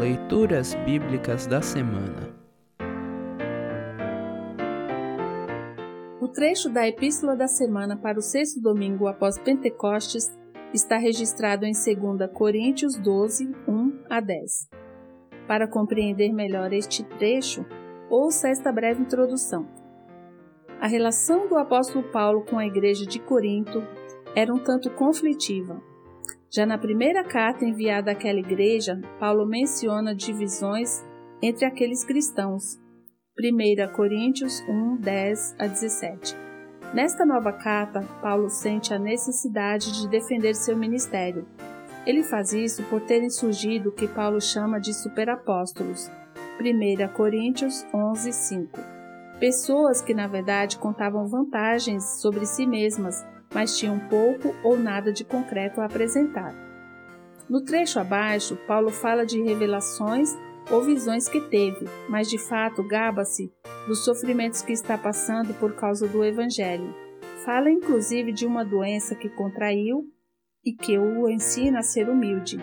Leituras Bíblicas da Semana O trecho da Epístola da Semana para o sexto domingo após Pentecostes está registrado em 2 Coríntios 12, 1 a 10. Para compreender melhor este trecho, ouça esta breve introdução. A relação do apóstolo Paulo com a igreja de Corinto era um tanto conflitiva. Já na primeira carta enviada àquela igreja, Paulo menciona divisões entre aqueles cristãos. 1 Coríntios 1, 10 a 17. Nesta nova carta, Paulo sente a necessidade de defender seu ministério. Ele faz isso por terem surgido o que Paulo chama de superapóstolos. 1 Coríntios 11, 5. Pessoas que, na verdade, contavam vantagens sobre si mesmas mas tinham pouco ou nada de concreto a apresentar. No trecho abaixo, Paulo fala de revelações ou visões que teve, mas de fato gaba-se dos sofrimentos que está passando por causa do Evangelho. Fala inclusive de uma doença que contraiu e que o ensina a ser humilde.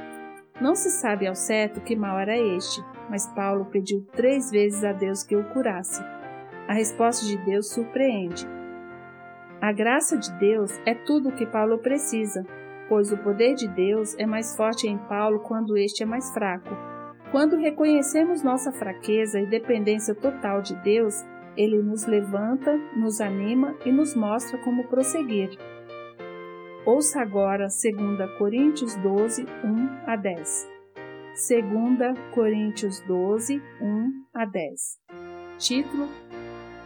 Não se sabe ao certo que mal era este, mas Paulo pediu três vezes a Deus que o curasse. A resposta de Deus surpreende. A graça de Deus é tudo o que Paulo precisa, pois o poder de Deus é mais forte em Paulo quando este é mais fraco. Quando reconhecemos nossa fraqueza e dependência total de Deus, ele nos levanta, nos anima e nos mostra como prosseguir. Ouça agora 2 Coríntios 12, 1 a 10. 2 Coríntios 12, 1 a 10. Título: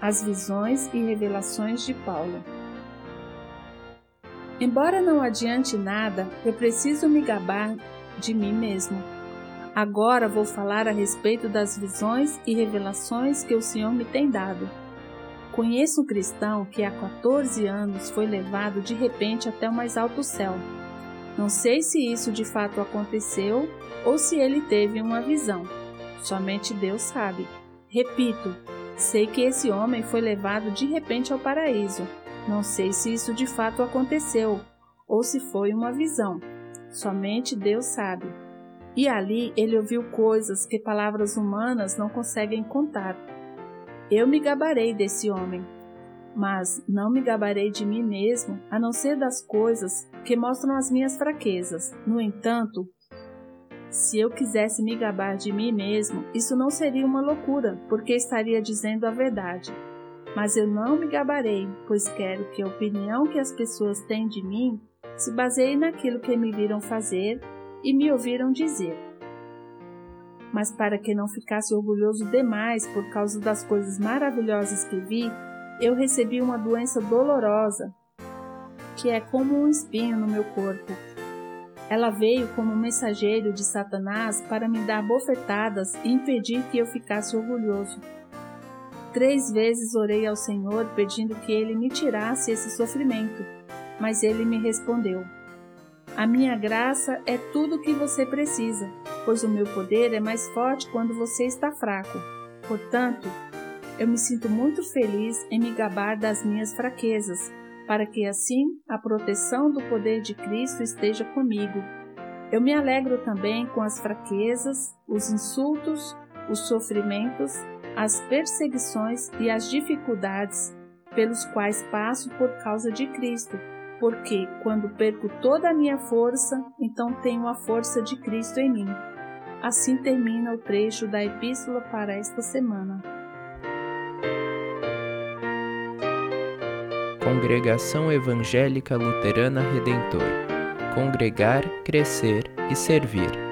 As visões e revelações de Paulo. Embora não adiante nada, eu preciso me gabar de mim mesmo. Agora vou falar a respeito das visões e revelações que o Senhor me tem dado. Conheço um cristão que há 14 anos foi levado de repente até o mais alto céu. Não sei se isso de fato aconteceu ou se ele teve uma visão. Somente Deus sabe. Repito, sei que esse homem foi levado de repente ao paraíso não sei se isso de fato aconteceu ou se foi uma visão. Somente Deus sabe. E ali ele ouviu coisas que palavras humanas não conseguem contar. Eu me gabarei desse homem, mas não me gabarei de mim mesmo, a não ser das coisas que mostram as minhas fraquezas. No entanto, se eu quisesse me gabar de mim mesmo, isso não seria uma loucura, porque estaria dizendo a verdade. Mas eu não me gabarei, pois quero que a opinião que as pessoas têm de mim se baseie naquilo que me viram fazer e me ouviram dizer. Mas para que não ficasse orgulhoso demais por causa das coisas maravilhosas que vi, eu recebi uma doença dolorosa, que é como um espinho no meu corpo. Ela veio como mensageiro de Satanás para me dar bofetadas e impedir que eu ficasse orgulhoso. Três vezes orei ao Senhor pedindo que ele me tirasse esse sofrimento, mas ele me respondeu: A minha graça é tudo o que você precisa, pois o meu poder é mais forte quando você está fraco. Portanto, eu me sinto muito feliz em me gabar das minhas fraquezas, para que assim a proteção do poder de Cristo esteja comigo. Eu me alegro também com as fraquezas, os insultos, os sofrimentos as perseguições e as dificuldades pelos quais passo por causa de Cristo, porque quando perco toda a minha força, então tenho a força de Cristo em mim. Assim termina o trecho da epístola para esta semana. Congregação Evangélica Luterana Redentor Congregar, Crescer e Servir.